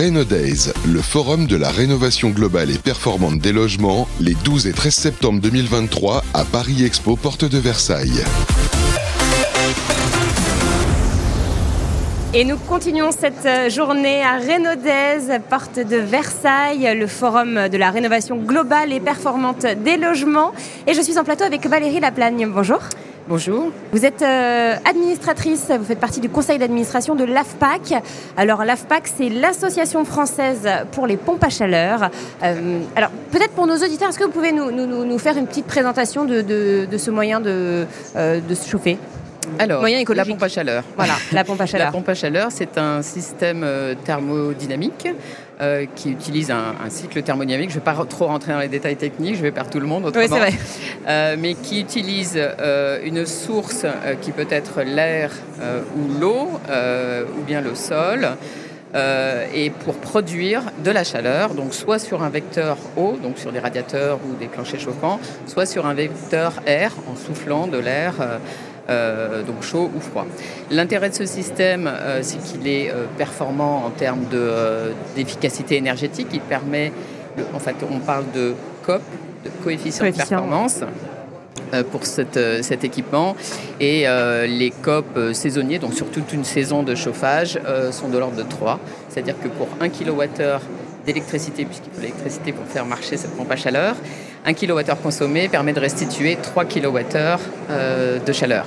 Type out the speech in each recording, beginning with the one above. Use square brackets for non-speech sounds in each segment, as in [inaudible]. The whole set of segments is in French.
Days, le forum de la rénovation globale et performante des logements, les 12 et 13 septembre 2023 à Paris Expo, porte de Versailles. Et nous continuons cette euh, journée à Rénaudaise, porte de Versailles, le forum de la rénovation globale et performante des logements. Et je suis en plateau avec Valérie Laplagne. Bonjour. Bonjour. Vous êtes euh, administratrice, vous faites partie du conseil d'administration de l'AFPAC. Alors l'AFPAC, c'est l'association française pour les pompes à chaleur. Euh, alors peut-être pour nos auditeurs, est-ce que vous pouvez nous, faire une petite présentation de, ce moyen de, de se chauffer? Alors, la pompe à chaleur. Voilà, la pompe à [laughs] chaleur. la pompe à chaleur, c'est un système euh, thermodynamique euh, qui utilise un, cycle thermodynamique. Je ne vais pas trop rentrer dans les détails techniques, je vais perdre tout le monde autrement. Oui, c'est vrai. Euh, mais qui utilise une source qui peut être l'air ou l'eau, ou bien le sol. et pour produire de la chaleur, donc soit sur un vecteur eau, donc sur des radiateurs ou des planchers chauffants, soit sur un vecteur air en soufflant de l'air euh, donc chaud ou froid. L'intérêt de ce système, euh, c'est qu'il est euh, performant en termes d'efficacité énergétique. Il permet, en fait, on parle de COP, de coefficient, de performance pour cet équipement. Et les COP saisonniers, donc sur toute une saison de chauffage, sont de l'ordre de 3. C'est-à-dire que pour 1 kWh d'électricité, puisqu'il faut l'électricité pour faire marcher cette pompe à chaleur, 1 kWh consommé permet de restituer 3 kWh de chaleur.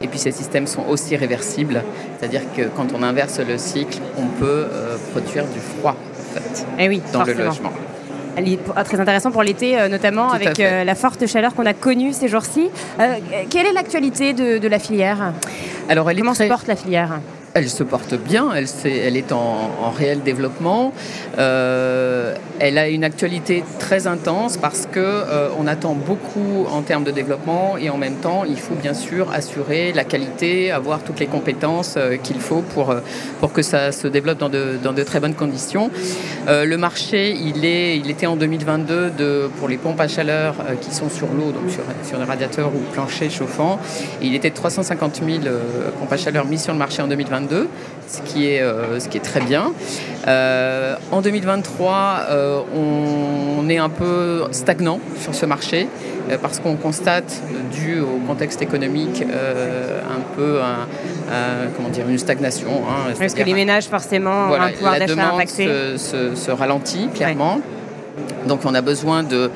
Et puis ces systèmes sont aussi réversibles, c'est-à-dire que quand on inverse le cycle, on peut euh, produire du froid en fait, eh oui, dans le logement. Elle est très intéressant pour l'été, euh, notamment avec euh, la forte chaleur qu'on a connue ces jours-ci. quelle est l'actualité de, la filière? Alors, elle Comment se porte la filière? Elle se porte bien, elle, est en, réel développement. Euh, elle a une actualité très intense parce que euh, on attend beaucoup en termes de développement et en même temps, il faut bien sûr assurer la qualité, avoir toutes les compétences euh, qu'il faut pour, pour que ça se développe dans de, très bonnes conditions. le marché, il, était en 2022 de, pour les pompes à chaleur qui sont sur l'eau, donc sur, sur des radiateurs ou planchers chauffants. il était de 350 000 pompes à chaleur mises sur le marché en 2022 ce qui est, euh, ce qui est très bien. Euh, en 2023, euh, on, est un peu stagnant sur ce marché parce qu'on constate, dû au contexte économique, un peu comment dire, une stagnation. Hein, parce que les ménages, forcément, voilà, un pouvoir d'achat impacté. Se, se, ralentit clairement. Donc on a besoin de,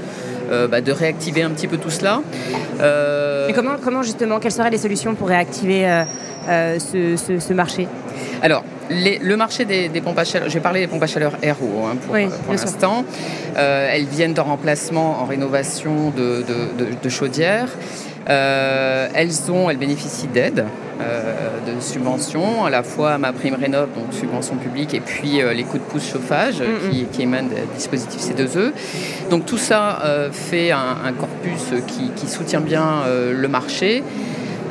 bah, de réactiver un petit peu tout cela. Mais comment, comment justement, quelles seraient les solutions pour réactiver euh, ce, marché Alors, le marché des, pompes à chaleur, j'ai parlé des pompes à chaleur RO hein, pour, l'instant. Euh, elles viennent en remplacement, en rénovation de, chaudières. Euh, elles, ont, elles bénéficient d'aides, de subventions, à la fois ma prime rénov, donc subvention publique, et puis les coups de pouce chauffage qui, émanent des dispositifs C2E. Donc tout ça fait un, corpus qui, soutient bien le marché.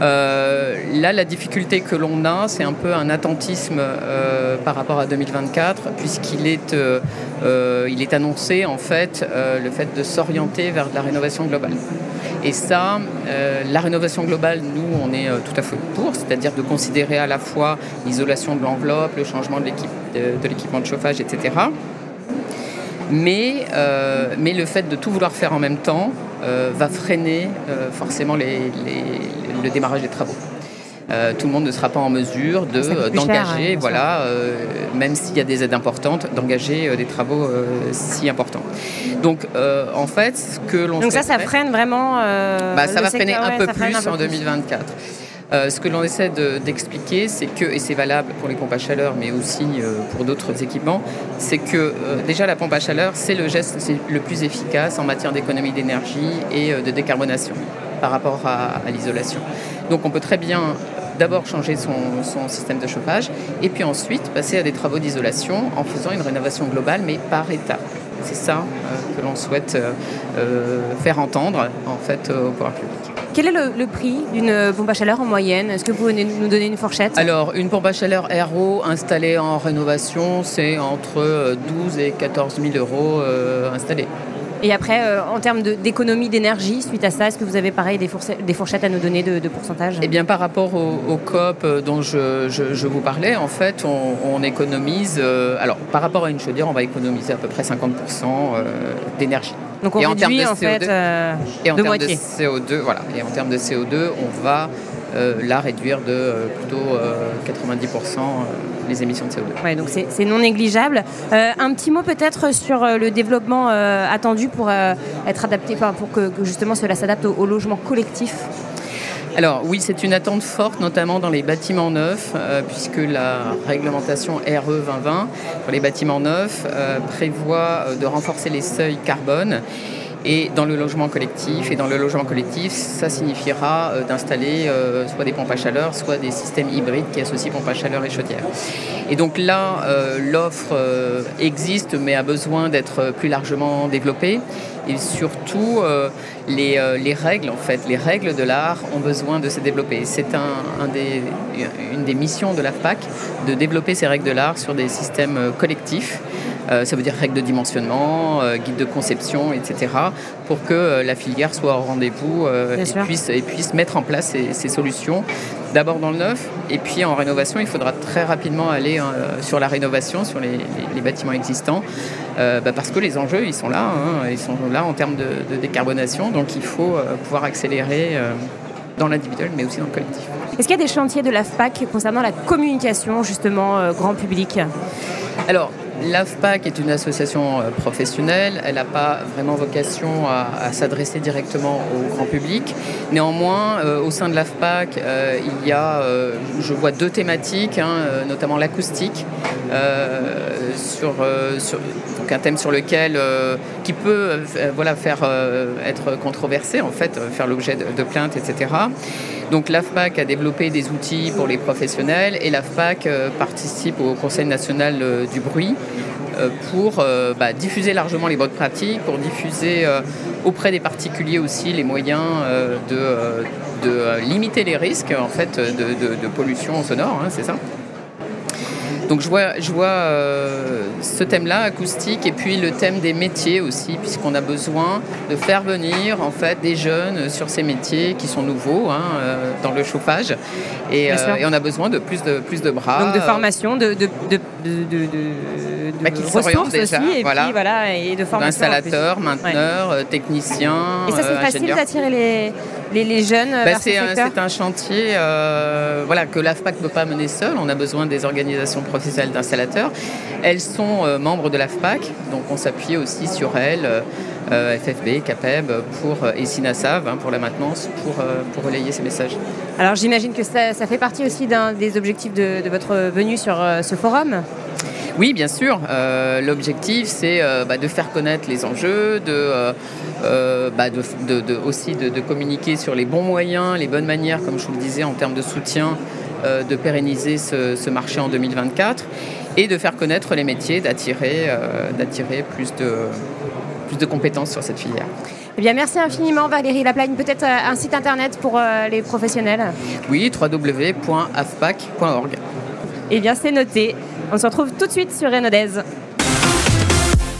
Euh, là, la difficulté que l'on a, c'est un peu un attentisme euh, par rapport à 2024, puisqu'il est, euh, est annoncé en fait le fait de s'orienter vers de la rénovation globale. Et ça, la rénovation globale, nous, on est tout à fait pour, c'est-à-dire de considérer à la fois l'isolation de l'enveloppe, le changement de l'équipement de chauffage, etc. Mais, mais le fait de tout vouloir faire en même temps va freiner forcément les, le démarrage des travaux. Euh, tout le monde ne sera pas en mesure d'engager, hein, voilà, euh, même s'il y a des aides importantes, d'engager euh, des travaux si importants. Donc, en fait, ce que l'on donc ça, ça freine vraiment. Bah, ça va freiner un peu plus en 2024. Ce que l'on essaie d'expliquer, c'est que, et c'est valable pour les pompes à chaleur, mais aussi pour d'autres équipements, c'est que déjà la pompe à chaleur, c'est le geste le plus efficace en matière d'économie d'énergie et de décarbonation par rapport à, l'isolation. Donc on peut très bien d'abord changer son, système de chauffage et puis ensuite passer à des travaux d'isolation en faisant une rénovation globale mais par étapes. C'est ça euh, que l'on souhaite euh, euh, faire entendre en fait au pouvoir public. Quel est le, prix d'une pompe à chaleur en moyenne? Est-ce que vous pouvez nous donner une fourchette? Alors, une pompe à chaleur RO installée en rénovation, c'est entre 12 et 14 000 euros installée. Et après, euh, en termes d'économie d'énergie, suite à ça, est-ce que vous avez pareil des, fourchettes, des fourchettes à nous donner de, pourcentage? Eh bien, par rapport au, COP euh, dont je, vous parlais, en fait, on, économise. alors, par rapport à une chaudière, on va économiser à peu près 50% d'énergie. Donc on et réduit en, fait et en termes de CO2, voilà. Et en termes de CO2, on va euh, là réduire de euh, plutôt 90% euh, les émissions de CO2. Ouais, donc c'est non négligeable. un petit mot peut-être sur le développement attendu pour être adapté, pour que, justement cela s'adapte au, logement collectif alors oui, c'est une attente forte, notamment dans les bâtiments neufs, puisque la réglementation RE 2020 pour les bâtiments neufs prévoit de renforcer les seuils carbone et dans le logement collectif. Et dans le logement collectif, ça signifiera euh, d'installer euh, soit des pompes à chaleur, soit des systèmes hybrides qui associent pompes à chaleur et chaudière. Et donc là, euh, l'offre existe, mais a besoin d'être plus largement développée. Et surtout, les, les, règles, en fait, les règles de l'art ont besoin de se développer. C'est une des missions de l'AFPAC de développer ces règles de l'art sur des systèmes collectifs. Euh, ça veut dire règles de dimensionnement, euh, guide de conception, etc. pour que euh, la filière soit au rendez-vous et puisse, et, puisse, mettre en place ces, solutions. D'abord dans le neuf, et puis en rénovation, il faudra très rapidement aller sur la rénovation, sur les, bâtiments existants, bah, parce que les enjeux, ils sont là, hein, ils sont là en termes de, décarbonation, donc il faut pouvoir accélérer dans l'individuel, mais aussi dans le collectif. Est-ce qu'il y a des chantiers de l'AFPAC concernant la communication, justement, grand public? Alors, L'AFPAC est une association euh, professionnelle, elle n'a pas vraiment vocation à, s'adresser directement au grand public. Néanmoins, euh, au sein de l'AFPAC, euh, il y a, je vois deux thématiques, hein, notamment l'acoustique, sur, donc un thème sur lequel, qui peut voilà, faire être controversé, en fait, faire l'objet de, de plaintes, etc. Donc l'AFPAC a développé des outils pour les professionnels et l'AFPAC euh, participe au Conseil national euh, du bruit euh, pour bah, diffuser largement les bonnes pratiques, pour diffuser auprès des particuliers aussi les moyens de, limiter les risques en fait, de, pollution sonore, hein, c'est ça? Donc je vois, je vois euh, ce thème-là, acoustique, et puis le thème des métiers aussi, puisqu'on a besoin de faire venir en fait des jeunes sur ces métiers qui sont nouveaux hein, euh, dans le chauffage, et, euh, et, on a besoin de plus de, plus de bras. Donc de formation, de, de, de, de bah, ressources déjà, aussi, et voilà. puis voilà, et de formation. Installateur, mainteneur, technicien. Et ça c'est facile d'attirer les les, jeunes bah, C'est un, chantier euh, voilà, que l'AFPAC ne peut pas mener seul. On a besoin des organisations professionnelles d'installateurs. Elles sont euh, membres de l'AFPAC, donc on s'appuie aussi sur elles, euh, FFB, CAPEB pour, et SINASAV hein, pour la maintenance, pour, pour relayer ces messages. Alors j'imagine que ça, fait partie aussi d'un des objectifs de, de votre venue sur ce forum oui, bien sûr. Euh, l'objectif, c'est euh, bah, de faire connaître les enjeux, de, euh, bah, aussi de, communiquer sur les bons moyens, les bonnes manières, comme je vous le disais, en termes de soutien, de pérenniser ce, marché en 2024 et de faire connaître les métiers, d'attirer plus de, plus de compétences sur cette filière. Eh bien, merci infiniment Valérie Laplagne. Peut-être un site internet pour les professionnels Oui, www.afpac.org. Eh bien, c'est noté. On se retrouve tout de suite sur Renodays.